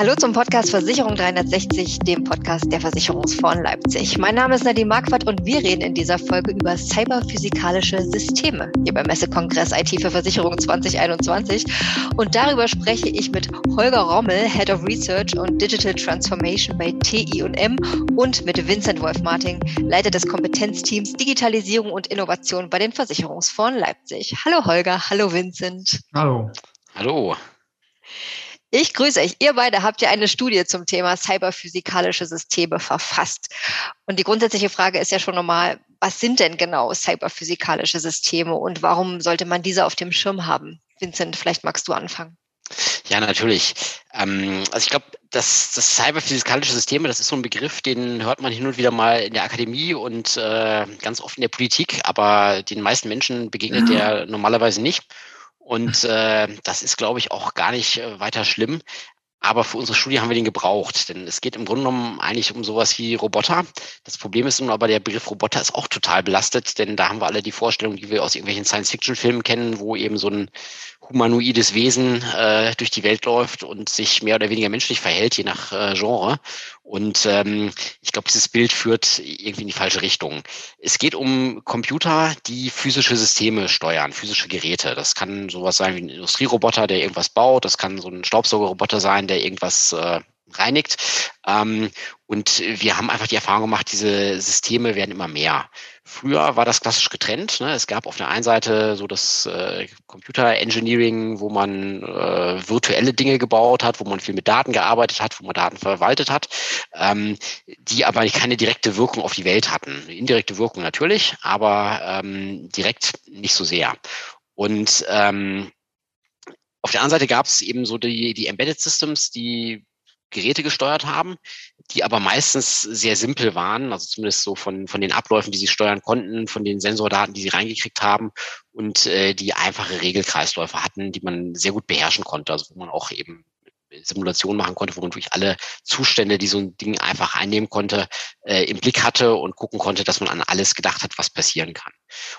Hallo zum Podcast Versicherung 360, dem Podcast der Versicherungsfonds Leipzig. Mein Name ist Nadine Marquardt und wir reden in dieser Folge über cyberphysikalische Systeme hier beim Messekongress IT für Versicherung 2021. Und darüber spreche ich mit Holger Rommel, Head of Research und Digital Transformation bei TI&M und mit Vincent Wolf-Martin, Leiter des Kompetenzteams Digitalisierung und Innovation bei den Versicherungsfonds Leipzig. Hallo Holger, hallo Vincent. Hallo. Hallo. Ich grüße euch. Ihr beide habt ja eine Studie zum Thema cyberphysikalische Systeme verfasst. Und die grundsätzliche Frage ist ja schon nochmal, was sind denn genau cyberphysikalische Systeme und warum sollte man diese auf dem Schirm haben? Vincent, vielleicht magst du anfangen. Ja, natürlich. Ähm, also ich glaube, das, das cyberphysikalische Systeme, das ist so ein Begriff, den hört man hin und wieder mal in der Akademie und äh, ganz oft in der Politik, aber den meisten Menschen begegnet der normalerweise nicht. Und äh, das ist, glaube ich, auch gar nicht äh, weiter schlimm. Aber für unsere Studie haben wir den gebraucht, denn es geht im Grunde genommen eigentlich um sowas wie Roboter. Das Problem ist nun aber, der Begriff Roboter ist auch total belastet, denn da haben wir alle die Vorstellung, die wir aus irgendwelchen Science-Fiction-Filmen kennen, wo eben so ein humanoides Wesen äh, durch die Welt läuft und sich mehr oder weniger menschlich verhält, je nach äh, Genre. Und ähm, ich glaube, dieses Bild führt irgendwie in die falsche Richtung. Es geht um Computer, die physische Systeme steuern, physische Geräte. Das kann sowas sein wie ein Industrieroboter, der irgendwas baut. Das kann so ein Staubsaugerroboter sein, der irgendwas äh, reinigt. Ähm, und wir haben einfach die Erfahrung gemacht, diese Systeme werden immer mehr. Früher war das klassisch getrennt. Ne? Es gab auf der einen Seite so das äh, Computer Engineering, wo man äh, virtuelle Dinge gebaut hat, wo man viel mit Daten gearbeitet hat, wo man Daten verwaltet hat, ähm, die aber keine direkte Wirkung auf die Welt hatten. indirekte Wirkung natürlich, aber ähm, direkt nicht so sehr. Und ähm, auf der anderen Seite gab es eben so die, die Embedded Systems, die Geräte gesteuert haben, die aber meistens sehr simpel waren, also zumindest so von, von den Abläufen, die sie steuern konnten, von den Sensordaten, die sie reingekriegt haben und äh, die einfache Regelkreisläufe hatten, die man sehr gut beherrschen konnte, also wo man auch eben Simulationen machen konnte, wo man durch alle Zustände, die so ein Ding einfach einnehmen konnte, äh, im Blick hatte und gucken konnte, dass man an alles gedacht hat, was passieren kann.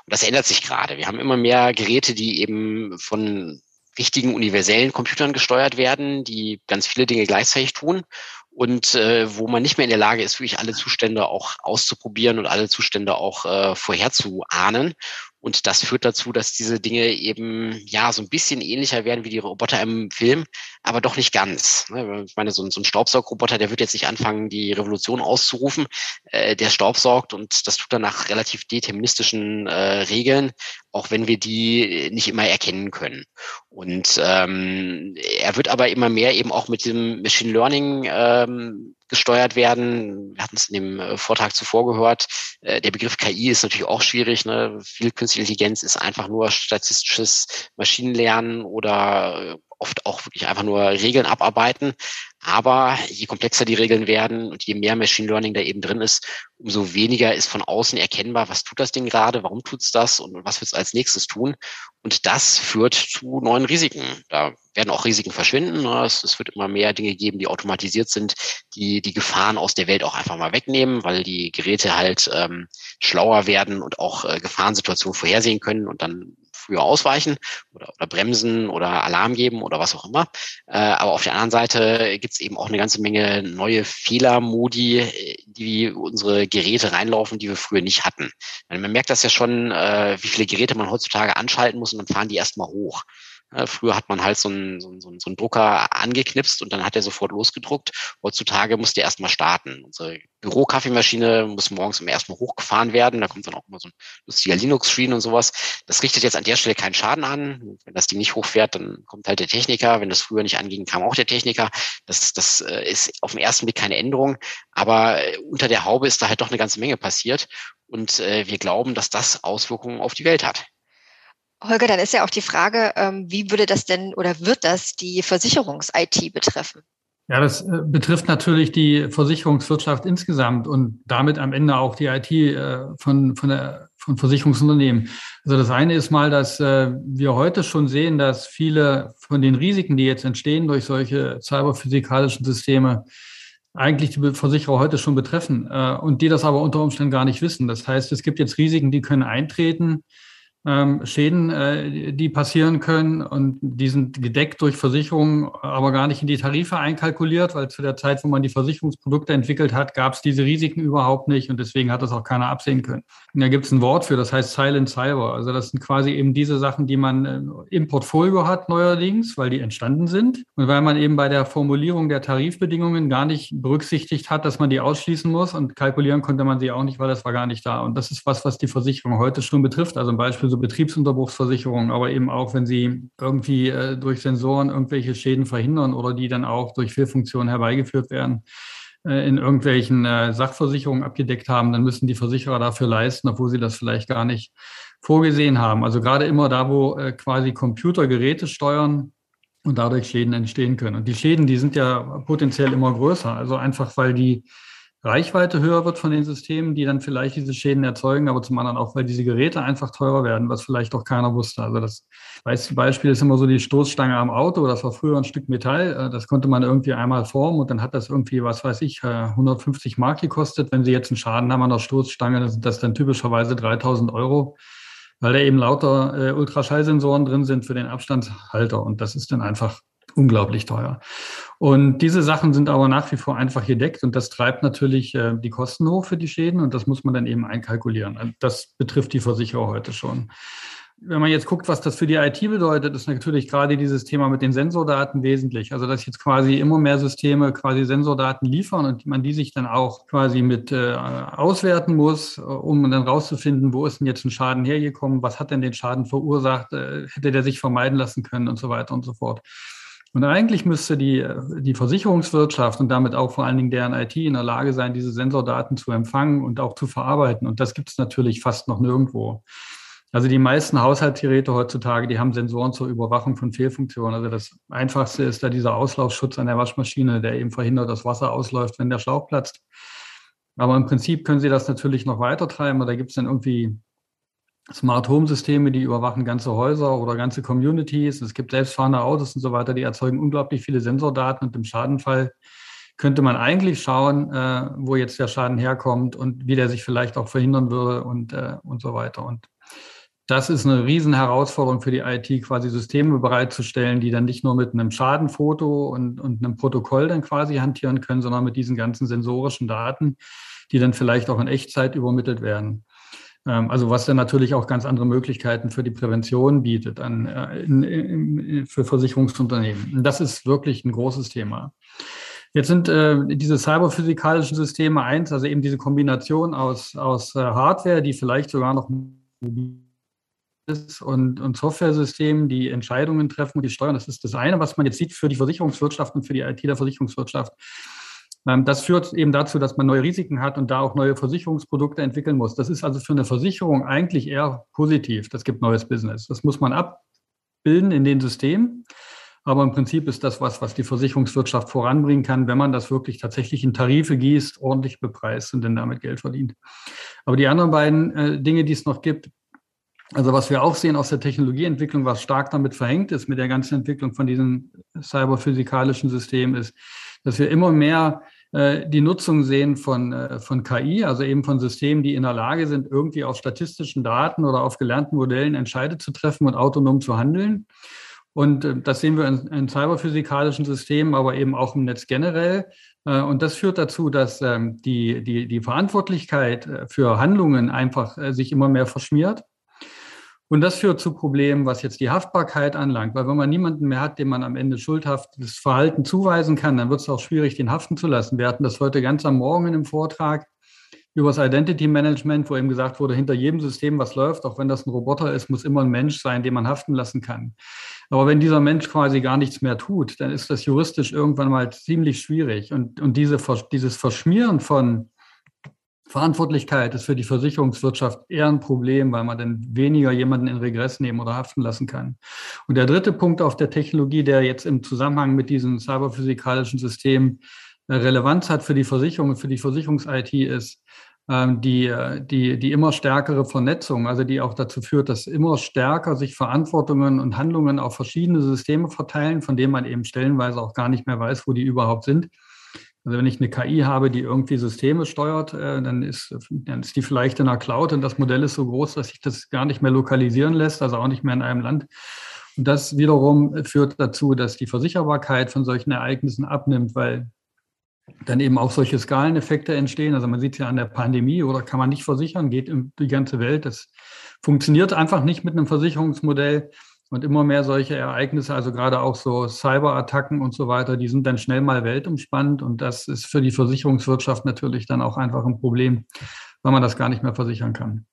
Und das ändert sich gerade. Wir haben immer mehr Geräte, die eben von richtigen universellen Computern gesteuert werden, die ganz viele Dinge gleichzeitig tun und äh, wo man nicht mehr in der Lage ist, wirklich alle Zustände auch auszuprobieren und alle Zustände auch äh, vorherzuahnen. Und das führt dazu, dass diese Dinge eben ja so ein bisschen ähnlicher werden wie die Roboter im Film, aber doch nicht ganz. Ne? Ich meine, so ein, so ein Staubsaugroboter, der wird jetzt nicht anfangen, die Revolution auszurufen. Äh, der staubsaugt und das tut er nach relativ deterministischen äh, Regeln, auch wenn wir die nicht immer erkennen können. Und ähm, er wird aber immer mehr eben auch mit dem Machine Learning ähm, gesteuert werden. Wir hatten es in dem äh, Vortrag zuvor gehört. Äh, der Begriff KI ist natürlich auch schwierig. Ne? Viel künstliche Intelligenz ist einfach nur statistisches Maschinenlernen oder äh, oft auch wirklich einfach nur Regeln abarbeiten. Aber je komplexer die Regeln werden und je mehr Machine Learning da eben drin ist, umso weniger ist von außen erkennbar, was tut das Ding gerade, warum tut's das und was wird es als nächstes tun. Und das führt zu neuen Risiken. Da werden auch Risiken verschwinden. Ne? Es, wird immer mehr Dinge geben, die automatisiert sind, die die Gefahren aus der Welt auch einfach mal wegnehmen, weil die Geräte halt ähm, schlauer werden und auch äh, Gefahrensituationen vorhersehen können und dann früher ausweichen oder, oder bremsen oder Alarm geben oder was auch immer. Äh, aber auf der anderen Seite gibt es eben auch eine ganze Menge neue Fehlermodi, die unsere Geräte reinlaufen, die wir früher nicht hatten. Man merkt das ja schon, äh, wie viele Geräte man heutzutage anschalten muss und dann fahren die erstmal hoch. Äh, früher hat man halt so einen, so, einen, so einen Drucker angeknipst und dann hat er sofort losgedruckt. Heutzutage muss der erstmal starten. Unsere Bürokaffeemaschine muss morgens immer erstmal hochgefahren werden. Da kommt dann auch immer so ein lustiger Linux-Screen und sowas. Das richtet jetzt an der Stelle keinen Schaden an. Wenn das Ding nicht hochfährt, dann kommt halt der Techniker. Wenn das früher nicht anging, kam auch der Techniker. Das, das äh, ist auf den ersten Blick keine Änderung. Aber äh, unter der Haube ist da halt doch eine ganze Menge passiert. Und äh, wir glauben, dass das Auswirkungen auf die Welt hat. Holger, dann ist ja auch die Frage, ähm, wie würde das denn oder wird das die Versicherungs-IT betreffen? Ja, das äh, betrifft natürlich die Versicherungswirtschaft insgesamt und damit am Ende auch die IT äh, von, von, der, von Versicherungsunternehmen. Also das eine ist mal, dass äh, wir heute schon sehen, dass viele von den Risiken, die jetzt entstehen durch solche cyberphysikalischen Systeme, eigentlich die Versicherer heute schon betreffen und die das aber unter Umständen gar nicht wissen. Das heißt, es gibt jetzt Risiken, die können eintreten, ähm, Schäden, äh, die passieren können und die sind gedeckt durch Versicherungen, aber gar nicht in die Tarife einkalkuliert, weil zu der Zeit, wo man die Versicherungsprodukte entwickelt hat, gab es diese Risiken überhaupt nicht und deswegen hat das auch keiner absehen können. Und da gibt es ein Wort für, das heißt Silent Cyber. Also das sind quasi eben diese Sachen, die man äh, im Portfolio hat neuerdings, weil die entstanden sind und weil man eben bei der Formulierung der Tarifbedingungen gar nicht berücksichtigt hat, dass man die ausschließen muss und kalkulieren konnte man sie auch nicht, weil das war gar nicht da. Und das ist was, was die Versicherung heute schon betrifft. Also ein Beispiel so Betriebsunterbruchsversicherungen, aber eben auch, wenn sie irgendwie äh, durch Sensoren irgendwelche Schäden verhindern oder die dann auch durch Fehlfunktionen herbeigeführt werden, äh, in irgendwelchen äh, Sachversicherungen abgedeckt haben, dann müssen die Versicherer dafür leisten, obwohl sie das vielleicht gar nicht vorgesehen haben. Also gerade immer da, wo äh, quasi Computergeräte steuern, und dadurch Schäden entstehen können. Und die Schäden, die sind ja potenziell immer größer. Also einfach, weil die Reichweite höher wird von den Systemen, die dann vielleicht diese Schäden erzeugen, aber zum anderen auch, weil diese Geräte einfach teurer werden, was vielleicht auch keiner wusste. Also das Beispiel ist immer so die Stoßstange am Auto, das war früher ein Stück Metall, äh, das konnte man irgendwie einmal formen und dann hat das irgendwie, was weiß ich, 150 äh, Mark gekostet. Wenn Sie jetzt einen Schaden haben an der Stoßstange, dann sind das dann typischerweise 3000 Euro, weil da eben lauter äh, Ultraschallsensoren drin sind für den Abstandshalter und das ist dann einfach unglaublich teuer. Und diese Sachen sind aber nach wie vor einfach gedeckt und das treibt natürlich äh, die Kosten hoch für die Schäden und das muss man dann eben einkalkulieren. Also das betrifft die Versicherer heute schon. Wenn man jetzt guckt, was das für die IT bedeutet, ist natürlich gerade dieses Thema mit den Sensordaten wesentlich. Also dass jetzt quasi immer mehr Systeme quasi Sensordaten liefern und man die sich dann auch quasi mit äh, auswerten muss, um dann rauszufinden, wo ist denn jetzt ein Schaden hergekommen, was hat denn den Schaden verursacht, äh, hätte der sich vermeiden lassen können und so weiter und so fort. Und eigentlich müsste die, die Versicherungswirtschaft und damit auch vor allen Dingen deren IT in der Lage sein, diese Sensordaten zu empfangen und auch zu verarbeiten. Und das gibt es natürlich fast noch nirgendwo. Also die meisten Haushaltsgeräte heutzutage, die haben Sensoren zur Überwachung von Fehlfunktionen. Also das Einfachste ist da dieser Auslaufschutz an der Waschmaschine, der eben verhindert, dass Wasser ausläuft, wenn der Schlauch platzt. Aber im Prinzip können Sie das natürlich noch weiter treiben. Da gibt es dann irgendwie Smart Home Systeme, die überwachen ganze Häuser oder ganze Communities. Es gibt selbstfahrende Autos und so weiter, die erzeugen unglaublich viele Sensordaten und im Schadenfall könnte man eigentlich schauen, äh, wo jetzt der Schaden herkommt und wie der sich vielleicht auch verhindern würde und, äh, und so weiter. Und das ist eine riesen Herausforderung für die IT, quasi Systeme bereitzustellen, die dann nicht nur mit einem Schadenfoto und, und einem Protokoll dann quasi hantieren können, sondern mit diesen ganzen sensorischen Daten, die dann vielleicht auch in Echtzeit übermittelt werden. Ähm, also was dann natürlich auch ganz andere Möglichkeiten für die Prävention bietet an, äh, in, in, für Versicherungsunternehmen. Das ist wirklich ein großes Thema. Jetzt sind äh, diese cyberphysikalischen Systeme eins, also eben diese Kombination aus, aus äh, Hardware, die vielleicht sogar noch ist und, und Software-Systemen, die Entscheidungen treffen und die steuern. Das ist das eine, was man jetzt sieht für die Versicherungswirtschaft und für die IT der Versicherungswirtschaft. Ähm, das führt eben dazu, dass man neue Risiken hat und da auch neue Versicherungsprodukte entwickeln muss. Das ist also für eine Versicherung eigentlich eher positiv. Das gibt neues Business. Das muss man abbilden in den Systemen. Aber im Prinzip ist das was, was die Versicherungswirtschaft voranbringen kann, wenn man das wirklich tatsächlich in Tarife gießt, ordentlich bepreist und dann damit Geld verdient. Aber die anderen beiden äh, Dinge, die es noch gibt, also was wir auch sehen aus der Technologieentwicklung, was stark damit verhängt ist mit der ganzen Entwicklung von diesen cyberphysikalischen Systemen, ist, dass wir immer mehr die Nutzung sehen von, äh, von KI, also eben von Systemen, die in der Lage sind, irgendwie auf statistischen Daten oder auf gelernten Modellen Entscheide zu treffen und autonom zu handeln. Und äh, das sehen wir in, in cyberphysikalischen Systemen, aber eben auch im Netz generell. Äh, und das führt dazu, dass ähm, die, die, die Verantwortlichkeit äh, für Handlungen einfach äh, sich immer mehr verschmiert. Und das führt zu Problemen, was jetzt die Haftbarkeit anlangt. Weil wenn man niemanden mehr hat, dem man am Ende schuldhaftes Verhalten zuweisen kann, dann wird es auch schwierig, den haften zu lassen. Wir hatten das heute ganz am Morgen in einem Vortrag über das Identity Management, wo eben gesagt wurde, hinter jedem System, was läuft, auch wenn das ein Roboter ist, muss immer ein Mensch sein, den man haften lassen kann. Aber wenn dieser Mensch quasi gar nichts mehr tut, dann ist das juristisch irgendwann mal ziemlich schwierig. Und, und diese, dieses Verschmieren von Verantwortlichkeit ist für die Versicherungswirtschaft eher ein Problem, weil man dann weniger jemanden in Regress nehmen oder haften lassen kann. Und der dritte Punkt auf der Technologie, der jetzt im Zusammenhang mit diesen cyberphysikalischen Systemen äh, Relevanz hat für die Versicherung und für die Versicherungs-IT ist, ähm, die, äh, die, die immer stärkere Vernetzung, also die auch dazu führt, dass immer stärker sich Verantwortungen und Handlungen auf verschiedene Systeme verteilen, von denen man eben stellenweise auch gar nicht mehr weiß, wo die überhaupt sind Also wenn ich eine KI habe, die irgendwie Systeme steuert, äh, dann, ist, dann ist die vielleicht in der Cloud und das Modell ist so groß, dass sich das gar nicht mehr lokalisieren lässt, also auch nicht mehr in einem Land. Und das wiederum führt dazu, dass die Versicherbarkeit von solchen Ereignissen abnimmt, weil dann eben auch solche Skaleneffekte entstehen. Also man sieht es ja an der Pandemie oder kann man nicht versichern, geht in die ganze Welt. Das funktioniert einfach nicht mit einem Versicherungsmodell. Und immer mehr solche Ereignisse, also gerade auch so Cyberattacken und so weiter, die sind dann schnell mal weltumspannend. Und das ist für die Versicherungswirtschaft natürlich dann auch einfach ein Problem, weil man das gar nicht mehr versichern kann.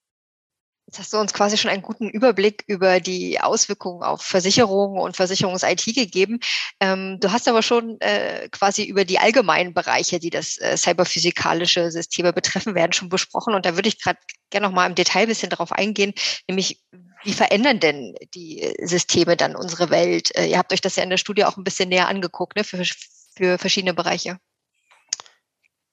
Jetzt hast du uns quasi schon einen guten Überblick über die Auswirkungen auf Versicherungen und Versicherungs-IT gegeben. Ähm, du hast aber schon äh, quasi über die allgemeinen Bereiche, die das äh, cyberphysikalische Systeme betreffen werden, schon besprochen. Und da würde ich gerade gerne noch mal im Detail ein bisschen darauf eingehen, nämlich wie verändern denn die Systeme dann unsere Welt? Äh, ihr habt euch das ja in der Studie auch ein bisschen näher angeguckt, ne, für, für verschiedene Bereiche.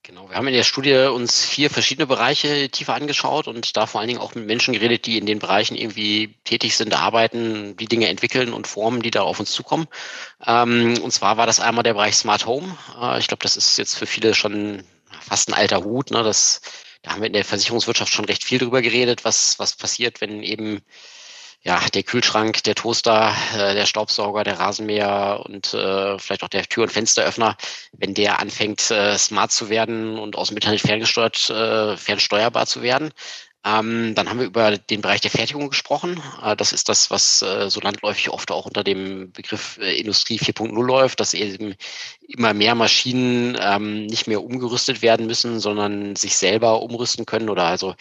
Genau, wir haben in der Studie uns vier verschiedene Bereiche tiefer angeschaut und da vor allen Dingen auch mit Menschen geredet, die in den Bereichen irgendwie tätig sind, arbeiten, die Dinge entwickeln und formen, die da auf uns zukommen. Ähm, und zwar war das einmal der Bereich Smart Home. Äh, ich glaube, das ist jetzt für viele schon fast ein alter Hut. Ne? Das, da haben wir in der Versicherungswirtschaft schon recht viel drüber geredet, was, was passiert, wenn eben ja, der Kühlschrank, der Toaster, äh, der Staubsauger, der Rasenmäher und äh, vielleicht auch der Tür- und Fensteröffner, wenn der anfängt, äh, smart zu werden und aus dem Internet ferngesteuert, äh, fernsteuerbar zu werden, ähm, dann haben wir über den Bereich der Fertigung gesprochen. Äh, das ist das, was äh, so landläufig oft auch unter dem Begriff äh, Industrie 4.0 läuft, dass eben immer mehr Maschinen ähm, nicht mehr umgerüstet werden müssen, sondern sich selber umrüsten können oder also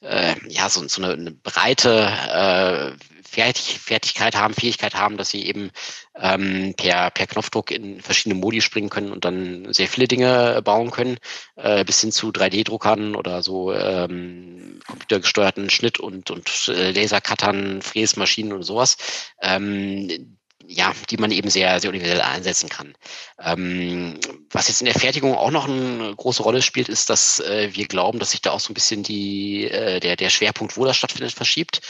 äh, ja so, so eine, eine breite äh, Fertig, Fertigkeit haben, Fähigkeit haben, dass sie eben ähm, per, per Knopfdruck in verschiedene Modi springen können und dann sehr viele Dinge bauen können, äh, bis hin zu 3D-Druckern oder so ähm, computergesteuerten Schnitt- und, und äh, Lasercuttern, Fräsmaschinen und sowas. Ähm, ja, die man eben sehr, sehr universell einsetzen kann. Ähm, was jetzt in der Fertigung auch noch eine große Rolle spielt, ist, dass äh, wir glauben, dass sich da auch so ein bisschen die, äh, der, der Schwerpunkt, wo das stattfindet, verschiebt.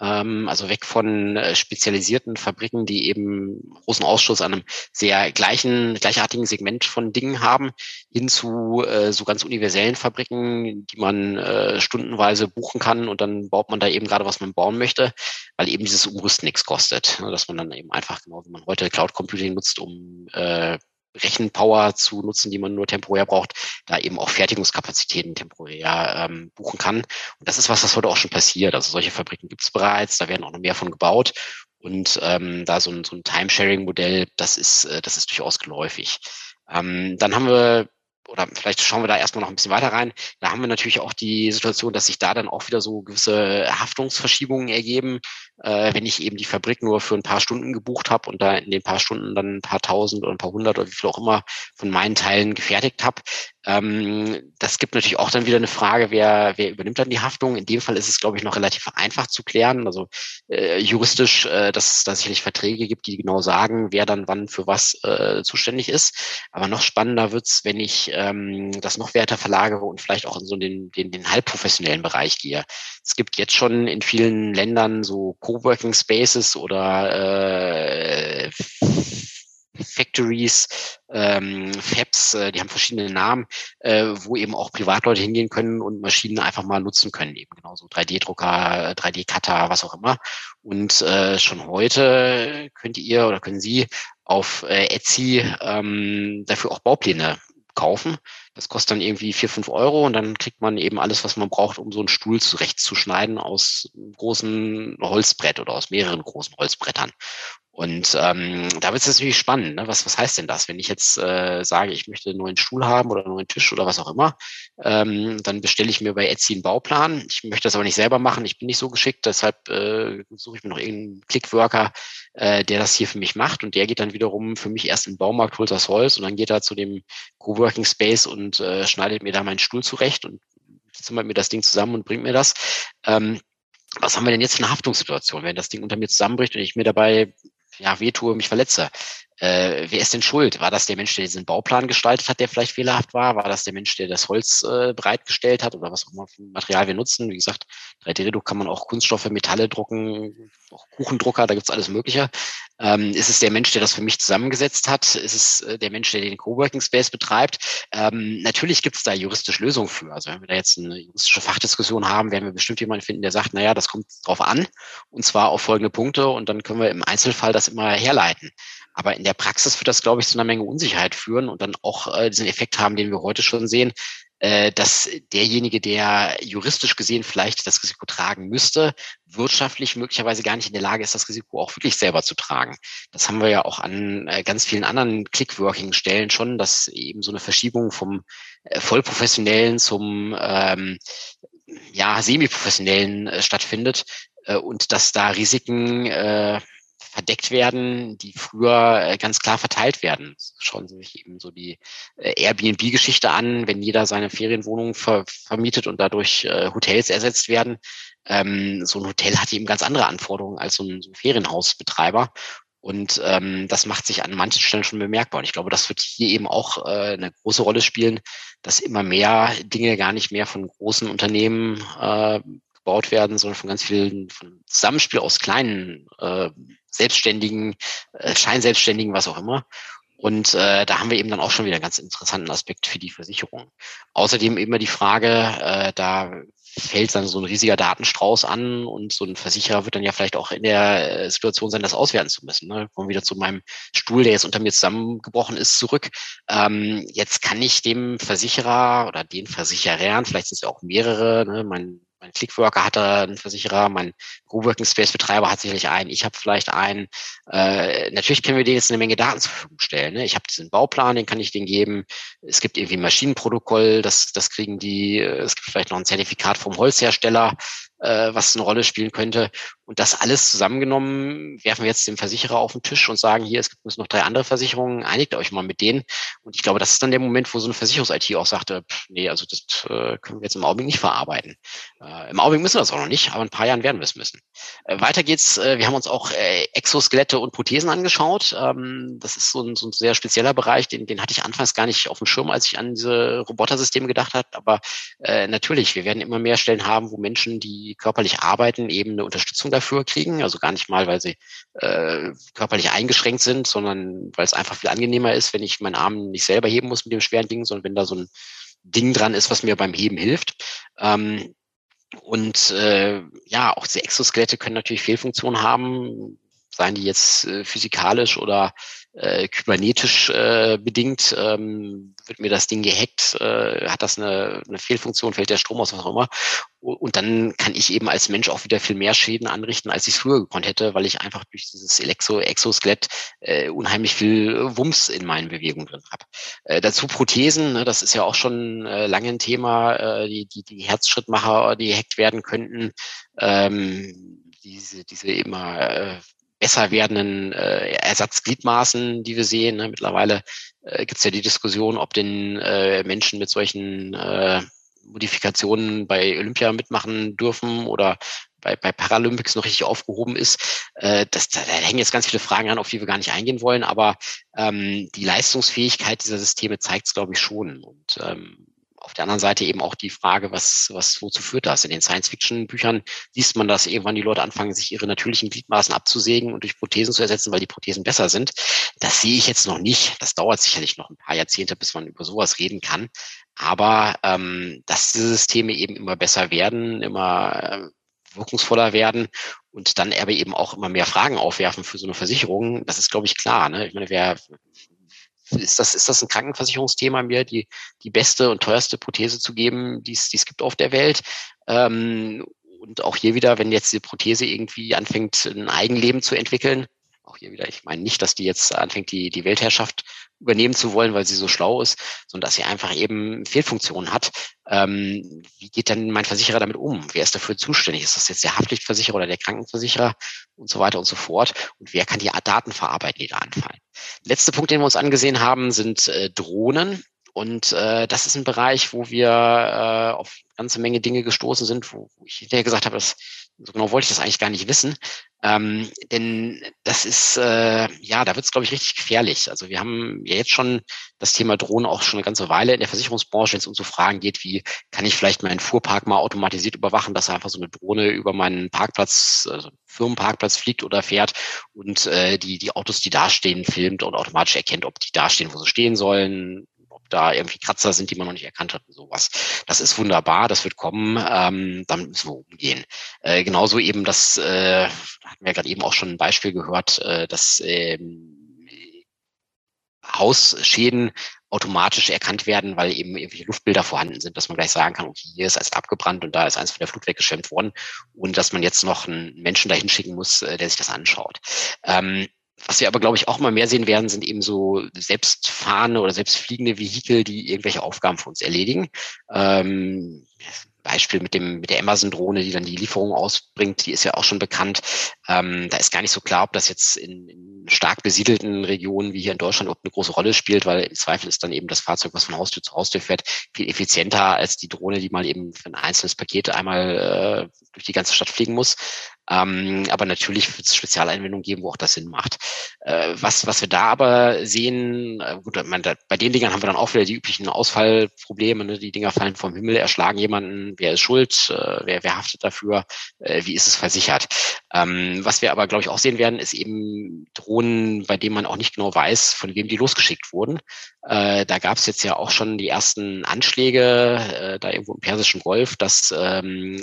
Ähm, also weg von äh, spezialisierten Fabriken, die eben großen Ausschuss an einem sehr gleichen, gleichartigen Segment von Dingen haben, hin zu äh, so ganz universellen Fabriken, die man äh, stundenweise buchen kann und dann baut man da eben gerade, was man bauen möchte, weil eben dieses Umrüsten nichts kostet. Ne? Dass man dann eben einfach, genau wie man heute Cloud Computing nutzt, um äh, Rechenpower zu nutzen, die man nur temporär braucht, da eben auch Fertigungskapazitäten temporär ähm, buchen kann. Und das ist was, was heute auch schon passiert. Also solche Fabriken gibt es bereits, da werden auch noch mehr von gebaut. Und ähm, da so ein, so ein Timesharing-Modell, das ist, äh, das ist durchaus geläufig. Ähm, dann haben wir oder vielleicht schauen wir da erstmal noch ein bisschen weiter rein. Da haben wir natürlich auch die Situation, dass sich da dann auch wieder so gewisse Haftungsverschiebungen ergeben, äh, wenn ich eben die Fabrik nur für ein paar Stunden gebucht habe und da in den paar Stunden dann ein paar tausend oder ein paar hundert oder wie viel auch immer von meinen Teilen gefertigt habe. Ähm, das gibt natürlich auch dann wieder eine Frage, wer, wer übernimmt dann die Haftung? In dem Fall ist es, glaube ich, noch relativ einfach zu klären. Also äh, juristisch, äh, dass es da sicherlich Verträge gibt, die genau sagen, wer dann wann für was äh, zuständig ist. Aber noch spannender wird's, wenn ich ähm, das noch weiter verlagere und vielleicht auch in so den, den, den halbprofessionellen Bereich gehe. Es gibt jetzt schon in vielen Ländern so Coworking Spaces oder äh, Factories, ähm, Fabs, äh, die haben verschiedene Namen, äh, wo eben auch Privatleute hingehen können und Maschinen einfach mal nutzen können, eben genauso 3D-Drucker, 3D-Cutter, was auch immer. Und äh, schon heute könnt ihr oder können Sie auf äh, Etsy ähm, dafür auch Baupläne kaufen. Das kostet dann irgendwie vier, fünf Euro und dann kriegt man eben alles, was man braucht, um so einen Stuhl zurechtzuschneiden aus einem großen Holzbrett oder aus mehreren großen Holzbrettern. Und ähm, da wird es natürlich spannend. Ne? Was, was heißt denn das? Wenn ich jetzt äh, sage, ich möchte einen neuen Stuhl haben oder einen neuen Tisch oder was auch immer, ähm, dann bestelle ich mir bei Etsy einen Bauplan. Ich möchte das aber nicht selber machen. Ich bin nicht so geschickt. Deshalb äh, suche ich mir noch irgendeinen Clickworker, äh, der das hier für mich macht. Und der geht dann wiederum für mich erst im Baumarkt, holt das Holz und dann geht er zu dem Coworking Space und äh, schneidet mir da meinen Stuhl zurecht und zimmert mir das Ding zusammen und bringt mir das. Ähm, was haben wir denn jetzt für eine Haftungssituation, wenn das Ding unter mir zusammenbricht und ich mir dabei ja, wehtue, mich verletze. Äh, wer ist denn schuld? War das der Mensch, der diesen Bauplan gestaltet hat, der vielleicht fehlerhaft war? War das der Mensch, der das Holz äh, bereitgestellt hat oder was auch immer für Material wir nutzen? Wie gesagt, 3D-Druck kann man auch Kunststoffe, Metalle drucken, auch Kuchendrucker, da gibt's alles Mögliche. Ähm, ist es der Mensch, der das für mich zusammengesetzt hat? Ist es äh, der Mensch, der den Coworking Space betreibt? Ähm, natürlich gibt's da juristisch Lösungen für. Also wenn wir da jetzt eine juristische Fachdiskussion haben, werden wir bestimmt jemanden finden, der sagt, naja, das kommt drauf an und zwar auf folgende Punkte und dann können wir im Einzelfall das immer herleiten. Aber in der Praxis wird das, glaube ich, zu einer Menge Unsicherheit führen und dann auch äh, diesen Effekt haben, den wir heute schon sehen, äh, dass derjenige, der juristisch gesehen vielleicht das Risiko tragen müsste, wirtschaftlich möglicherweise gar nicht in der Lage ist, das Risiko auch wirklich selber zu tragen. Das haben wir ja auch an äh, ganz vielen anderen Clickworking-Stellen schon, dass eben so eine Verschiebung vom äh, Vollprofessionellen zum ähm, ja, semi-professionellen äh, stattfindet äh, und dass da Risiken äh, verdeckt werden, die früher äh, ganz klar verteilt werden. Schauen Sie sich eben so die äh, Airbnb-Geschichte an, wenn jeder seine Ferienwohnung ver vermietet und dadurch äh, Hotels ersetzt werden. Ähm, so ein Hotel hat eben ganz andere Anforderungen als so ein, so ein Ferienhausbetreiber. Und ähm, das macht sich an manchen Stellen schon bemerkbar. Und ich glaube, das wird hier eben auch äh, eine große Rolle spielen, dass immer mehr Dinge gar nicht mehr von großen Unternehmen äh, gebaut werden, sondern von ganz vielen, von Zusammenspiel aus kleinen, äh, selbstständigen, äh, Scheinselbstständigen, was auch immer. Und äh, da haben wir eben dann auch schon wieder einen ganz interessanten Aspekt für die Versicherung. Außerdem immer die Frage, äh, da fällt dann so ein riesiger Datenstrauß an und so ein Versicherer wird dann ja vielleicht auch in der äh, Situation sein, das auswerten zu müssen. Ne? Kommen wieder zu meinem Stuhl, der jetzt unter mir zusammengebrochen ist, zurück. Ähm, jetzt kann ich dem Versicherer oder den Versicherern, vielleicht sind es ja auch mehrere, ne? mein mein Clickworker hat da einen Versicherer, mein Coworking Space Betreiber hat sicherlich einen, ich habe vielleicht einen. Äh, natürlich können wir denen jetzt eine Menge Daten zur Verfügung stellen. Ne? Ich habe diesen Bauplan, den kann ich denen geben. Es gibt irgendwie ein Maschinenprotokoll, das, das kriegen die. Es gibt vielleicht noch ein Zertifikat vom Holzhersteller, äh, was eine Rolle spielen könnte. Und das alles zusammengenommen werfen wir jetzt dem Versicherer auf den Tisch und sagen, hier, es gibt noch drei andere Versicherungen, einigt euch mal mit denen. Und ich glaube, das ist dann der Moment, wo so eine Versicherungs-IT auch sagte, pff, nee, also das äh, können wir jetzt im Augenblick nicht verarbeiten. Äh, Im Augenblick müssen wir das auch noch nicht, aber in ein paar Jahren werden wir es müssen. Äh, weiter geht's, äh, wir haben uns auch äh, Exoskelette und Prothesen angeschaut. Ähm, das ist so ein, so ein sehr spezieller Bereich, den, den hatte ich anfangs gar nicht auf dem Schirm, als ich an diese Robotersysteme gedacht habe. Aber äh, natürlich, wir werden immer mehr Stellen haben, wo Menschen, die körperlich arbeiten, eben eine Unterstützung dafür kriegen. Also gar nicht mal, weil sie äh, körperlich eingeschränkt sind, sondern weil es einfach viel angenehmer ist, wenn ich meinen Arm nicht selber heben muss mit dem schweren Ding, sondern wenn da so ein Ding dran ist, was mir beim Heben hilft. Ähm, und äh, ja, auch diese Exoskelette können natürlich Fehlfunktionen haben, seien die jetzt äh, physikalisch oder äh, kybernetisch äh, bedingt, ähm, wird mir das Ding gehackt, äh, hat das eine, eine Fehlfunktion, fällt der Strom aus, was auch immer. Und dann kann ich eben als Mensch auch wieder viel mehr Schäden anrichten, als ich es früher gekonnt hätte, weil ich einfach durch dieses Elektro-Exoskelett äh, unheimlich viel Wumms in meinen Bewegungen drin habe. Äh, dazu Prothesen, ne, das ist ja auch schon äh, lange ein Thema, äh, die, die, die Herzschrittmacher, die gehackt werden könnten. Ähm, diese, diese immer äh, besser werdenden äh, Ersatzgliedmaßen, die wir sehen. Ne? Mittlerweile äh, gibt es ja die Diskussion, ob den äh, Menschen mit solchen äh, Modifikationen bei Olympia mitmachen dürfen oder bei, bei Paralympics noch richtig aufgehoben ist. Äh, das, da, da hängen jetzt ganz viele Fragen an, auf die wir gar nicht eingehen wollen, aber ähm, die Leistungsfähigkeit dieser Systeme zeigt es, glaube ich, schon. Und ähm, auf der anderen Seite eben auch die Frage, was, was, wozu führt das? In den Science-Fiction-Büchern liest man, dass irgendwann die Leute anfangen, sich ihre natürlichen Gliedmaßen abzusägen und durch Prothesen zu ersetzen, weil die Prothesen besser sind. Das sehe ich jetzt noch nicht. Das dauert sicherlich noch ein paar Jahrzehnte, bis man über sowas reden kann. Aber ähm, dass diese Systeme eben immer besser werden, immer äh, wirkungsvoller werden und dann aber eben auch immer mehr Fragen aufwerfen für so eine Versicherung, das ist, glaube ich, klar. Ne? Ich meine, wer ist das, ist das ein Krankenversicherungsthema, mir die, die beste und teuerste Prothese zu geben, die es gibt auf der Welt? Ähm, und auch hier wieder, wenn jetzt die Prothese irgendwie anfängt, ein Eigenleben zu entwickeln, auch hier wieder, ich meine nicht, dass die jetzt anfängt, die, die Weltherrschaft übernehmen zu wollen, weil sie so schlau ist, sondern dass sie einfach eben Fehlfunktionen hat. Ähm, wie geht denn mein Versicherer damit um? Wer ist dafür zuständig? Ist das jetzt der Haftpflichtversicherer oder der Krankenversicherer und so weiter und so fort? Und wer kann die Daten verarbeiten, die da anfallen? Letzter Punkt, den wir uns angesehen haben, sind äh, Drohnen. Und äh, das ist ein Bereich, wo wir äh, auf ganze Menge Dinge gestoßen sind, wo, wo ich hinterher gesagt habe, das, so genau wollte ich das eigentlich gar nicht wissen. Ähm, denn das ist, äh, ja, da wird es, glaube ich, richtig gefährlich. Also wir haben ja jetzt schon das Thema Drohnen auch schon eine ganze Weile in der Versicherungsbranche, wenn es um so Fragen geht, wie kann ich vielleicht meinen Fuhrpark mal automatisiert überwachen, dass einfach so eine Drohne über meinen Parkplatz, also Firmenparkplatz fliegt oder fährt und äh, die, die Autos, die da stehen, filmt und automatisch erkennt, ob die da stehen, wo sie stehen sollen, da irgendwie Kratzer sind, die man noch nicht erkannt hat und sowas. Das ist wunderbar, das wird kommen, ähm, damit müssen wir umgehen. Äh, genauso eben das, äh, hatten wir gerade eben auch schon ein Beispiel gehört, äh, dass ähm, Hausschäden automatisch erkannt werden, weil eben irgendwelche Luftbilder vorhanden sind, dass man gleich sagen kann, okay, hier ist eins abgebrannt und da ist eins von der Flut weggeschwemmt worden und dass man jetzt noch einen Menschen dahin schicken muss, äh, der sich das anschaut. Ähm, was wir aber, glaube ich, auch mal mehr sehen werden, sind eben so selbstfahrende oder selbstfliegende Vehikel, die irgendwelche Aufgaben für uns erledigen. Ähm, Beispiel mit dem mit der Amazon-Drohne, die dann die Lieferung ausbringt, die ist ja auch schon bekannt. Ähm, da ist gar nicht so klar, ob das jetzt in, in stark besiedelten Regionen wie hier in Deutschland überhaupt eine große Rolle spielt, weil im Zweifel ist dann eben das Fahrzeug, was von Haustür zu Haustür fährt, viel effizienter als die Drohne, die mal eben für ein einzelnes Paket einmal äh, durch die ganze Stadt fliegen muss. Ähm, aber natürlich wird es Spezialeinwendungen geben, wo auch das Sinn macht. Äh, was, was wir da aber sehen, äh, gut, man, da, bei den Dingern haben wir dann auch wieder die üblichen Ausfallprobleme. Ne? Die Dinger fallen vom Himmel, erschlagen jemanden, wer ist schuld, äh, wer, wer haftet dafür, äh, wie ist es versichert. Ähm, was wir aber, glaube ich, auch sehen werden, ist eben Drohnen, bei denen man auch nicht genau weiß, von wem die losgeschickt wurden. Äh, da gab es jetzt ja auch schon die ersten Anschläge, äh, da irgendwo im Persischen Golf, dass ähm,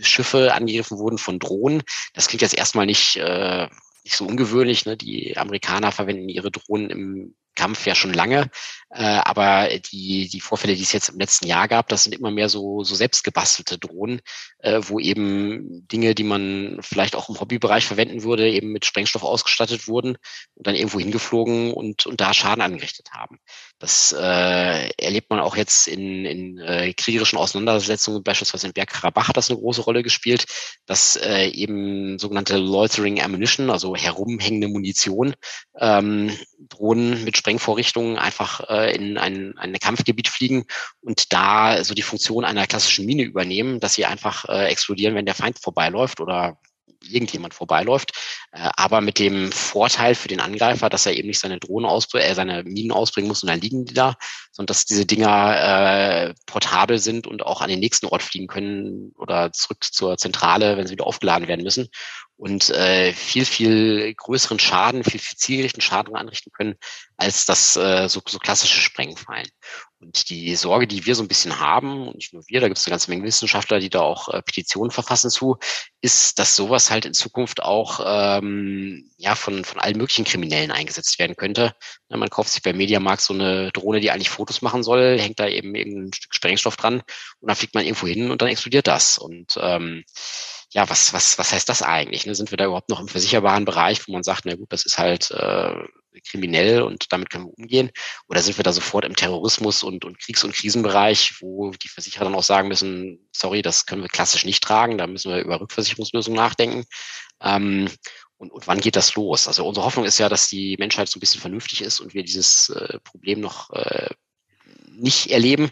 Schiffe angegriffen wurden von Drohnen. Das klingt jetzt erstmal nicht, äh, nicht so ungewöhnlich. Ne? Die Amerikaner verwenden ihre Drohnen im Kampf ja schon lange. Äh, aber die, die Vorfälle, die es jetzt im letzten Jahr gab, das sind immer mehr so, so selbstgebastelte Drohnen, äh, wo eben Dinge, die man vielleicht auch im Hobbybereich verwenden würde, eben mit Sprengstoff ausgestattet wurden und dann irgendwo hingeflogen und, und da Schaden angerichtet haben. Das äh, erlebt man auch jetzt in, in äh, kriegerischen Auseinandersetzungen, beispielsweise in Bergkarabach hat das eine große Rolle gespielt, dass äh, eben sogenannte Loitering Ammunition, also herumhängende Munition, ähm, Drohnen mit Sprengvorrichtungen einfach äh, in ein, ein Kampfgebiet fliegen und da so die Funktion einer klassischen Mine übernehmen, dass sie einfach äh, explodieren, wenn der Feind vorbeiläuft oder irgendjemand vorbeiläuft, äh, aber mit dem Vorteil für den Angreifer, dass er eben nicht seine Drohnen ausbringen, äh, seine Minen ausbringen muss und dann liegen die da, sondern dass diese Dinger äh, portabel sind und auch an den nächsten Ort fliegen können oder zurück zur Zentrale, wenn sie wieder aufgeladen werden müssen und äh, viel, viel größeren Schaden, viel, viel zielgerichteten Schaden anrichten können, als das äh, so, so klassische Sprengfallen. Und die Sorge, die wir so ein bisschen haben, und nicht nur wir, da gibt es eine ganze Menge Wissenschaftler, die da auch äh, Petitionen verfassen zu, ist, dass sowas halt in Zukunft auch ähm, ja von, von allen möglichen Kriminellen eingesetzt werden könnte. Ja, man kauft sich bei Mediamarkt so eine Drohne, die eigentlich Fotos machen soll, hängt da eben irgendein Stück Sprengstoff dran und dann fliegt man irgendwo hin und dann explodiert das. Und ähm, ja, was, was, was heißt das eigentlich? Ne? Sind wir da überhaupt noch im versicherbaren Bereich, wo man sagt, na gut, das ist halt äh, kriminell und damit können wir umgehen? Oder sind wir da sofort im Terrorismus und, und Kriegs- und Krisenbereich, wo die Versicherer dann auch sagen müssen, sorry, das können wir klassisch nicht tragen, da müssen wir über Rückversicherungslösungen nachdenken. Ähm, und, und wann geht das los? Also unsere Hoffnung ist ja, dass die Menschheit so ein bisschen vernünftig ist und wir dieses äh, Problem noch äh, nicht erleben.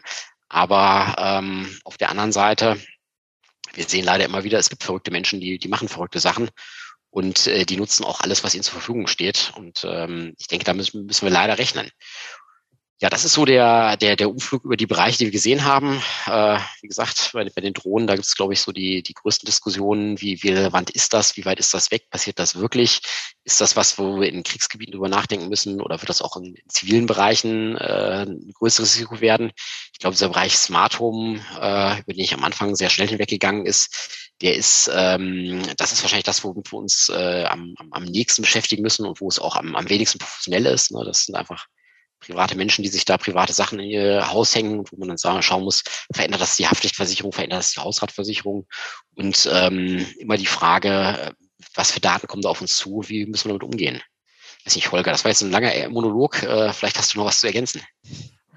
Aber ähm, auf der anderen Seite wir sehen leider immer wieder, es gibt verrückte Menschen, die, die machen verrückte Sachen und äh, die nutzen auch alles, was ihnen zur Verfügung steht. Und ähm, ich denke, da müssen, müssen wir leider rechnen. Ja, das ist so der, der, der Umflug über die Bereiche, die wir gesehen haben. Äh, wie gesagt, bei, bei den Drohnen, da gibt es, glaube ich, so die, die größten Diskussionen, wie, wie relevant ist das, wie weit ist das weg, passiert das wirklich? Ist das was, wo wir in Kriegsgebieten drüber nachdenken müssen oder wird das auch in, in zivilen Bereichen äh, ein größeres Risiko werden? Ich glaube, dieser Bereich Smart Home, äh, über den ich am Anfang sehr schnell hinweggegangen ist, der ist, ähm, das ist wahrscheinlich das, womit wir uns äh, am, am, nächsten beschäftigen müssen und wo es auch am, am wenigsten professionell ist. Ne? Das sind einfach private Menschen, die sich da private Sachen in ihr Haus hängen, wo man dann sagen, schauen muss, verändert das die Haftpflichtversicherung, verändert das die Hausratversicherung und ähm, immer die Frage, was für Daten kommen da auf uns zu, wie müssen wir damit umgehen? weiß nicht, Holger, das war jetzt ein langer Monolog, äh, vielleicht hast du noch was zu ergänzen.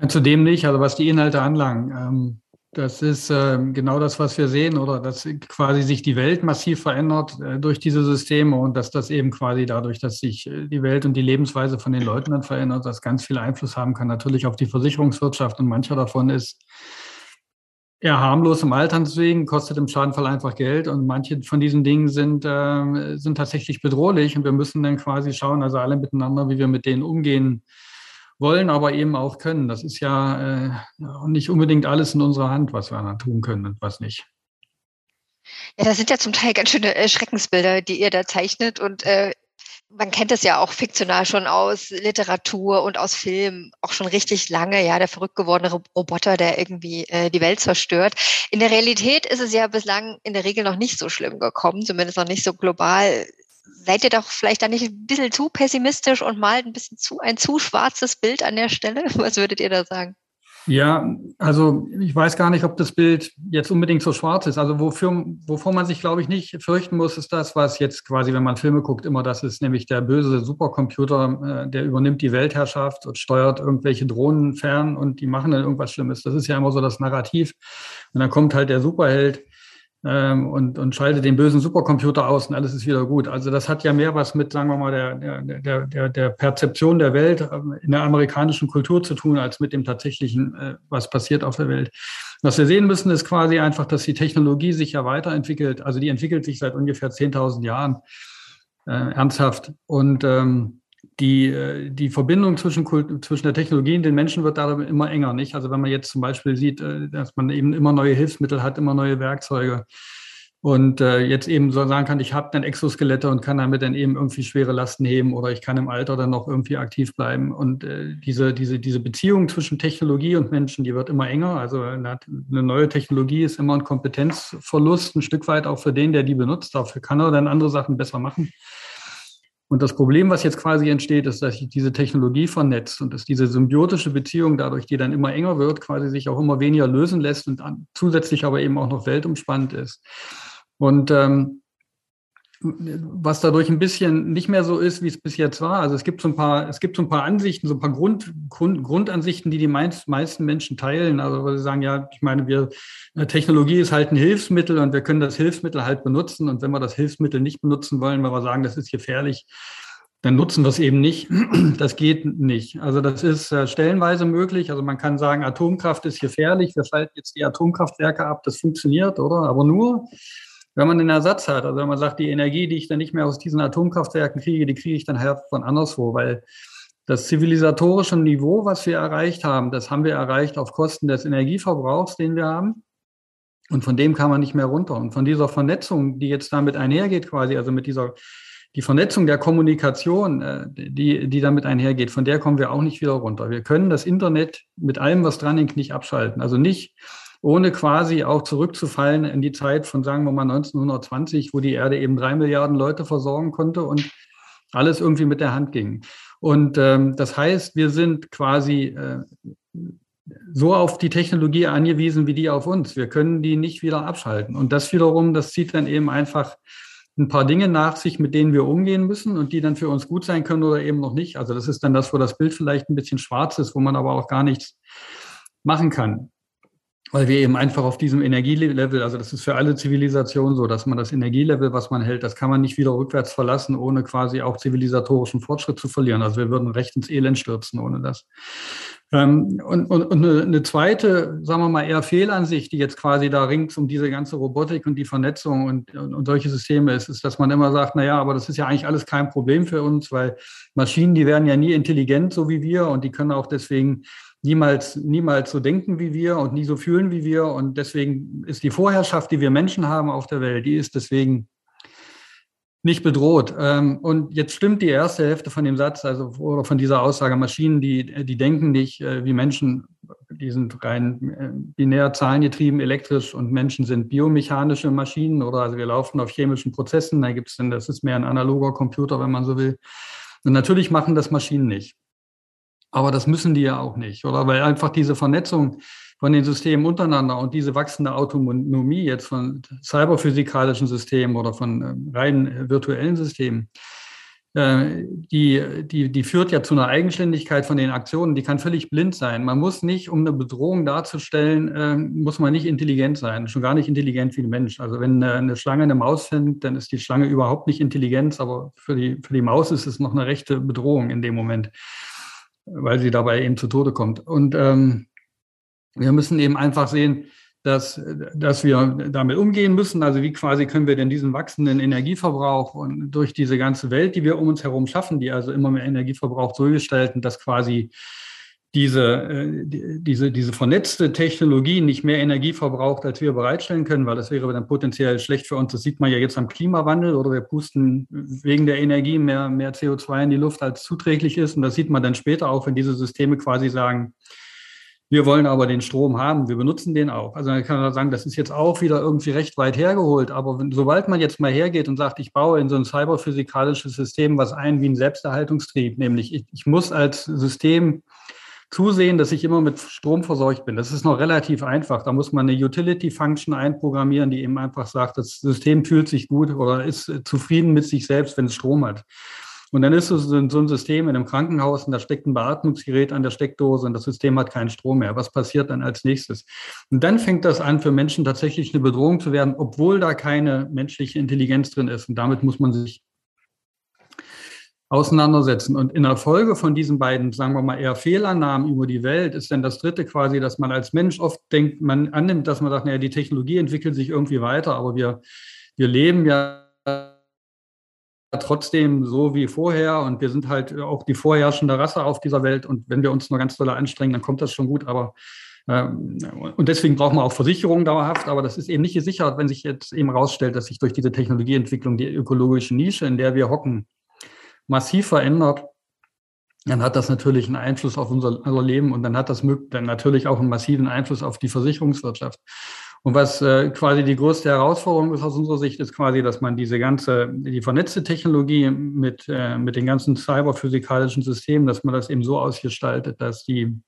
Zudem nicht, also was die Inhalte anlangen. Ähm, Das ist äh, genau das, was wir sehen, oder? Dass quasi sich die Welt massiv verändert äh, durch diese Systeme und dass das eben quasi dadurch, dass sich äh, die Welt und die Lebensweise von den Leuten dann verändert, das ganz viel Einfluss haben kann, natürlich auf die Versicherungswirtschaft und mancher davon ist eher harmlos im Alter deswegen, kostet im Schadenfall einfach Geld und manche von diesen Dingen sind, äh, sind tatsächlich bedrohlich und wir müssen dann quasi schauen, also alle miteinander, wie wir mit denen umgehen wollen, aber eben auch können. Das ist ja äh, nicht unbedingt alles in unserer Hand, was wir dann tun können und was nicht. Ja, das sind ja zum Teil ganz schöne äh, Schreckensbilder, die ihr da zeichnet und äh, man kennt es ja auch fiktional schon aus Literatur und aus Filmen, auch schon richtig lange, ja, der verrückt gewordene Roboter, der irgendwie äh, die Welt zerstört. In der Realität ist es ja bislang in der Regel noch nicht so schlimm gekommen, zumindest noch nicht so global. Seid ihr doch vielleicht da nicht ein bisschen zu pessimistisch und malt ein bisschen zu ein zu schwarzes Bild an der Stelle? Was würdet ihr da sagen? Ja, also ich weiß gar nicht, ob das Bild jetzt unbedingt so schwarz ist. Also wofür, wovor man sich, glaube ich, nicht fürchten muss, ist das, was jetzt quasi, wenn man Filme guckt, immer das ist, nämlich der böse Supercomputer, äh, der übernimmt die Weltherrschaft und steuert irgendwelche Drohnen fern und die machen dann irgendwas Schlimmes. Das ist ja immer so das Narrativ. Und dann kommt halt der Superheld und, und schalte den bösen Supercomputer aus und alles ist wieder gut. Also das hat ja mehr was mit, sagen wir mal, der, der, der, der Perzeption der Welt ähm, in der amerikanischen Kultur zu tun, als mit dem tatsächlichen, äh, was passiert auf der Welt. Was wir sehen müssen, ist quasi einfach, dass die Technologie sich ja weiterentwickelt. Also die entwickelt sich seit ungefähr 10.000 Jahren äh, ernsthaft. Und ähm, die, äh, die Verbindung zwischen, zwischen der Technologie und den Menschen wird dadurch immer enger, nicht? Also wenn man jetzt zum Beispiel sieht, äh, dass man eben immer neue Hilfsmittel hat, immer neue Werkzeuge und äh, jetzt eben so sagen kann, ich habe dann Exoskelette und kann damit dann eben irgendwie schwere Lasten heben oder ich kann im Alter dann noch irgendwie aktiv bleiben. Und diese, diese, diese Beziehung zwischen Technologie und Menschen, die wird immer enger. Also eine neue Technologie ist immer ein Kompetenzverlust, ein Stück weit auch für den, der die benutzt. Dafür kann er dann andere Sachen besser machen. Und das Problem, was jetzt quasi entsteht, ist, dass sich diese Technologie vernetzt und dass diese symbiotische Beziehung dadurch, die dann immer enger wird, quasi sich auch immer weniger lösen lässt und zusätzlich aber eben auch noch weltumspannt ist. Und ähm, was dadurch ein bisschen nicht mehr so ist, wie es bis jetzt war. Also es gibt so ein paar, es gibt so ein paar Ansichten, so ein paar Grund, Grund, Grundansichten, die die meisten Menschen teilen. Also weil sie sagen, ja, ich meine, wir äh, Technologie ist halt ein Hilfsmittel und wir können das Hilfsmittel halt benutzen. Und wenn wir das Hilfsmittel nicht benutzen wollen, weil wir sagen, das ist gefährlich, dann nutzen wir es eben nicht. Das geht nicht. Also das ist äh, stellenweise möglich. Also man kann sagen, Atomkraft ist gefährlich. Wir schalten jetzt die Atomkraftwerke ab. Das funktioniert, oder? Aber nur, wenn man einen Ersatz hat, also wenn man sagt, die Energie, die ich dann nicht mehr aus diesen Atomkraftwerken kriege, die kriege ich dann halt von anderswo, weil das zivilisatorische Niveau, was wir erreicht haben, das haben wir erreicht auf Kosten des Energieverbrauchs, den wir haben. Und von dem kann man nicht mehr runter. Und von dieser Vernetzung, die jetzt damit einhergeht, quasi, also mit dieser, die Vernetzung der Kommunikation, äh, die, die damit einhergeht, von der kommen wir auch nicht wieder runter. Wir können das Internet mit allem, was dran hängt, nicht abschalten. Also nicht ohne quasi auch zurückzufallen in die Zeit von, sagen wir mal, 1920, wo die Erde eben drei Milliarden Leute versorgen konnte und alles irgendwie mit der Hand ging. Und ähm, das heißt, wir sind quasi äh, so auf die Technologie angewiesen wie die auf uns. Wir können die nicht wieder abschalten. Und das wiederum, das zieht dann eben einfach ein paar Dinge nach sich, mit denen wir umgehen müssen und die dann für uns gut sein können oder eben noch nicht. Also das ist dann das, wo das Bild vielleicht ein bisschen schwarz ist, wo man aber auch gar nichts machen kann weil wir eben einfach auf diesem Energielevel, also das ist für alle Zivilisationen so, dass man das Energielevel, was man hält, das kann man nicht wieder rückwärts verlassen, ohne quasi auch zivilisatorischen Fortschritt zu verlieren. Also wir würden recht ins Elend stürzen ohne das. Ähm, und, und, und eine zweite, sagen wir mal, eher Fehlansicht, die jetzt quasi da rings um diese ganze Robotik und die Vernetzung und, und, und solche Systeme ist, ist, dass man immer sagt, na ja, aber das ist ja eigentlich alles kein Problem für uns, weil Maschinen, die werden ja nie intelligent, so wie wir, und die können auch deswegen niemals, niemals so denken wie wir und nie so fühlen wie wir. Und deswegen ist die Vorherrschaft, die wir Menschen haben auf der Welt, die ist deswegen nicht bedroht. Ähm, und jetzt stimmt die erste Hälfte von dem Satz, also von dieser Aussage, Maschinen, die, die denken nicht äh, wie Menschen, die sind rein äh, binär zahlengetrieben, elektrisch und Menschen sind biomechanische Maschinen oder also wir laufen auf chemischen Prozessen, da gibt es dann, das ist mehr ein analoger Computer, wenn man so will. Und natürlich machen das Maschinen nicht. Aber das müssen die ja auch nicht, oder? Weil einfach diese Vernetzung von den Systemen untereinander und diese wachsende Autonomie jetzt von cyberphysikalischen Systemen oder von ähm, rein virtuellen Systemen, äh, die, die, die führt ja zu einer Eigenständigkeit von den Aktionen, die kann völlig blind sein. Man muss nicht, um eine Bedrohung darzustellen, äh, muss man nicht intelligent sein, schon gar nicht intelligent wie ein Mensch. Also wenn eine Schlange eine Maus findet, dann ist die Schlange überhaupt nicht intelligent, aber für die, für die Maus ist es noch eine rechte Bedrohung in dem Moment, weil sie dabei eben zu Tode kommt. Und ähm, wir müssen eben einfach sehen, dass, dass wir damit umgehen müssen. Also wie quasi können wir denn diesen wachsenden Energieverbrauch und durch diese ganze Welt, die wir um uns herum schaffen, die also immer mehr Energieverbrauch so gestalten, dass quasi diese, äh, diese, diese vernetzte Technologie nicht mehr Energie verbraucht, als wir bereitstellen können, weil das wäre dann potenziell schlecht für uns. Das sieht man ja jetzt am Klimawandel oder wir pusten wegen der Energie mehr, mehr CO2 in die Luft, als zuträglich ist. Und das sieht man dann später auch, wenn diese Systeme quasi sagen, wir wollen aber den Strom haben, wir benutzen den auch. Also man kann man sagen, das ist jetzt auch wieder irgendwie recht weit hergeholt. Aber wenn, sobald man jetzt mal hergeht und sagt, ich baue in so ein cyberphysikalisches System was ein wie ein Selbsterhaltungstrieb, nämlich ich, ich muss als System zusehen, dass ich immer mit Strom versorgt bin. Das ist noch relativ einfach. Da muss man eine Utility-Function einprogrammieren, die eben einfach sagt, das System fühlt sich gut oder ist zufrieden mit sich selbst, wenn es Strom hat. Und dann ist es so ein System in einem Krankenhaus und da steckt ein Beatmungsgerät an der Steckdose und das System hat keinen Strom mehr. Was passiert dann als nächstes? Und dann fängt das an, für Menschen tatsächlich eine Bedrohung zu werden, obwohl da keine menschliche Intelligenz drin ist. Und damit muss man sich auseinandersetzen. Und in der Folge von diesen beiden, sagen wir mal, eher Fehlannahmen über die Welt ist dann das dritte quasi, dass man als Mensch oft denkt, man annimmt, dass man sagt, naja, die Technologie entwickelt sich irgendwie weiter, aber wir, wir leben ja trotzdem so wie vorher und wir sind halt auch die vorherrschende Rasse auf dieser Welt und wenn wir uns nur ganz doll anstrengen, dann kommt das schon gut, aber ähm, und deswegen brauchen wir auch Versicherungen dauerhaft, aber das ist eben nicht gesichert, wenn sich jetzt eben herausstellt, dass sich durch diese Technologieentwicklung die ökologische Nische, in der wir hocken, massiv verändert, dann hat das natürlich einen Einfluss auf unser, unser Leben und dann hat das dann natürlich auch einen massiven Einfluss auf die Versicherungswirtschaft. Und was äh, quasi die größte Herausforderung ist aus unserer Sicht, ist quasi, dass man diese ganze, die vernetzte Technologie mit, äh, mit den ganzen cyberphysikalischen Systemen, dass man das eben so ausgestaltet, dass die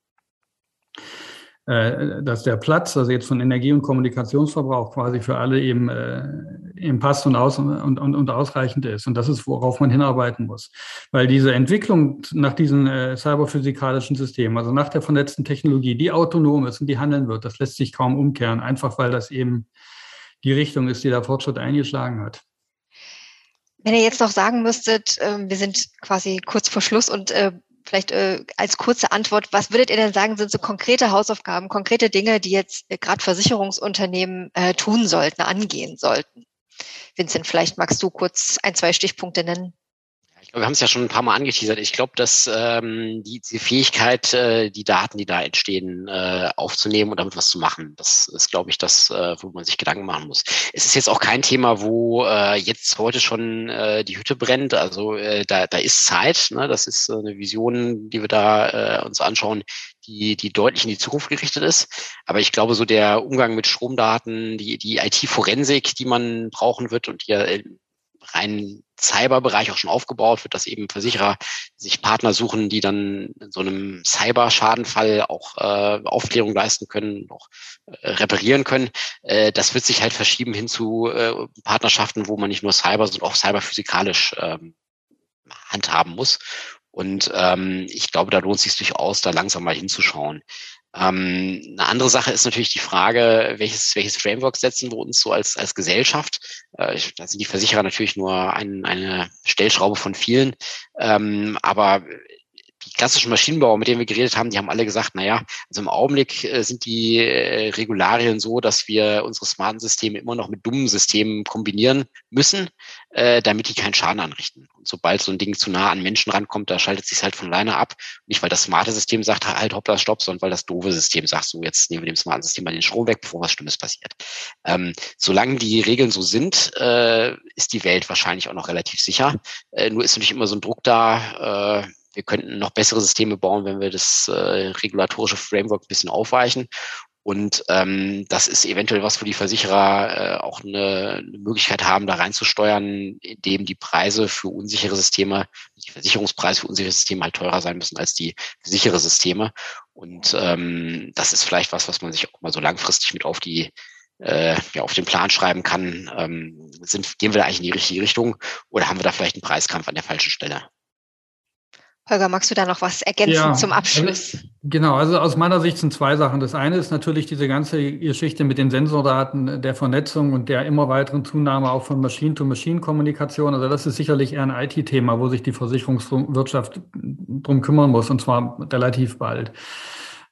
dass der Platz, also jetzt von Energie- und Kommunikationsverbrauch quasi für alle eben, äh, eben passt und, aus, und, und, und ausreichend ist. Und das ist, worauf man hinarbeiten muss. Weil diese Entwicklung nach diesen äh, cyberphysikalischen Systemen, also nach der vernetzten Technologie, die autonom ist und die handeln wird, das lässt sich kaum umkehren, einfach weil das eben die Richtung ist, die der Fortschritt eingeschlagen hat. Wenn ihr jetzt noch sagen müsstet, äh, wir sind quasi kurz vor Schluss und äh, vielleicht äh, als kurze Antwort, was würdet ihr denn sagen, sind so konkrete Hausaufgaben, konkrete Dinge, die jetzt äh, gerade Versicherungsunternehmen äh, tun sollten, angehen sollten? Vincent, vielleicht magst du kurz ein, zwei Stichpunkte nennen. Wir haben es ja schon ein paar Mal angeteasert. Ich glaube, dass ähm, die, die Fähigkeit, äh, die Daten, die da entstehen, äh, aufzunehmen und damit was zu machen, das ist, glaube ich, das, äh, wo man sich Gedanken machen muss. Es ist jetzt auch kein Thema, wo äh, jetzt heute schon äh, die Hütte brennt. Also äh, da, da ist Zeit. Ne? Das ist äh, eine Vision, die wir da äh, uns anschauen, die, die deutlich in die Zukunft gerichtet ist. Aber ich glaube, so der Umgang mit Stromdaten, die, die IT-Forensik, die man brauchen wird und die ja rein Cyberbereich auch schon aufgebaut wird, dass eben Versicherer sich Partner suchen, die dann in so einem Cyber-Schadenfall auch äh, Aufklärung leisten können, auch äh, reparieren können. Äh, das wird sich halt verschieben hin zu äh, Partnerschaften, wo man nicht nur Cyber, sondern auch cyberphysikalisch ähm, handhaben muss. Und ähm, ich glaube, da lohnt es sich durchaus, da langsam mal hinzuschauen. Ähm, eine andere Sache ist natürlich die Frage, welches, welches Framework setzen wir uns so als, als Gesellschaft? Äh, da sind die Versicherer natürlich nur ein, eine Stellschraube von vielen. Ähm, aber die klassischen Maschinenbauer, mit denen wir geredet haben, die haben alle gesagt, naja, also im Augenblick äh, sind die äh, Regularien so, dass wir unsere smarten Systeme immer noch mit dummen Systemen kombinieren müssen, äh, damit die keinen Schaden anrichten. Und sobald so ein Ding zu nah an Menschen rankommt, da schaltet sich halt von alleine ab. Nicht, weil das smarte System sagt, halt hoppla, stopp, sondern weil das doofe System sagt, so jetzt nehmen wir dem smarten System mal den Strom weg, bevor was Schlimmes passiert. Ähm, solange die Regeln so sind, äh, ist die Welt wahrscheinlich auch noch relativ sicher. Äh, nur ist natürlich immer so ein Druck da, äh, wir könnten noch bessere Systeme bauen, wenn wir das äh, regulatorische Framework ein bisschen aufweichen. Und ähm, das ist eventuell was, wo die Versicherer äh, auch eine, eine Möglichkeit haben, da reinzusteuern, indem die Preise für unsichere Systeme, die Versicherungspreise für unsichere Systeme halt teurer sein müssen als die sichere Systeme. Und ähm, das ist vielleicht was, was man sich auch mal so langfristig mit auf die äh, ja, auf den Plan schreiben kann, ähm, sind, gehen wir da eigentlich in die richtige Richtung oder haben wir da vielleicht einen Preiskampf an der falschen Stelle? Holger, magst du da noch was ergänzen ja, zum Abschluss? Also, genau, also aus meiner Sicht sind zwei Sachen. Das eine ist natürlich diese ganze Geschichte mit den Sensordaten, der Vernetzung und der immer weiteren Zunahme auch von Machine-to-Machine-Kommunikation. Also das ist sicherlich eher ein IT-Thema, wo sich die Versicherungswirtschaft drum kümmern muss und zwar relativ bald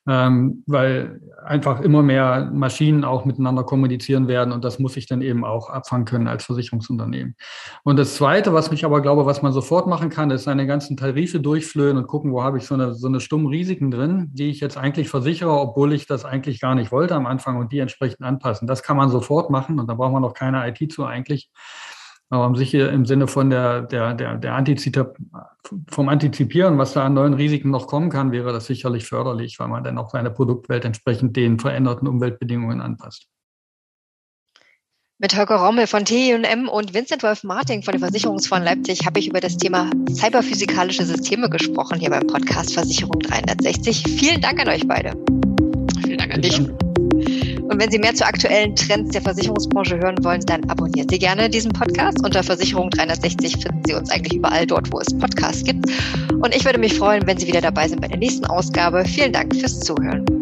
ähm, weil einfach immer mehr Maschinen auch miteinander kommunizieren werden und das muss ich dann eben auch abfangen können als Versicherungsunternehmen. Und das Zweite, was mich aber glaube, was man sofort machen kann, ist seine ganzen Tarife durchflöhen und gucken, wo habe ich so eine, so eine stummen Risiken drin, die ich jetzt eigentlich versichere, obwohl ich das eigentlich gar nicht wollte am Anfang und die entsprechend anpassen. Das kann man sofort machen und da braucht man noch keine IT zu eigentlich. Aber sicher im Sinne von der, der, der, der Antizip vom Antizipieren, was da an neuen Risiken noch kommen kann, wäre das sicherlich förderlich, weil man dann auch seine Produktwelt entsprechend den veränderten Umweltbedingungen anpasst. Mit Holger Rommel von TIM und Vincent Wolf Marting von der Versicherungsfonds Leipzig habe ich über das Thema cyberphysikalische Systeme gesprochen hier beim Podcast Versicherung 360. Vielen Dank an euch beide. Vielen Dank an dich. Und wenn Sie mehr zu aktuellen Trends der Versicherungsbranche hören wollen, dann abonnieren Sie gerne diesen Podcast. Unter Versicherung 360 finden Sie uns eigentlich überall dort, wo es Podcasts gibt. Und ich würde mich freuen, wenn Sie wieder dabei sind bei der nächsten Ausgabe. Vielen Dank fürs Zuhören.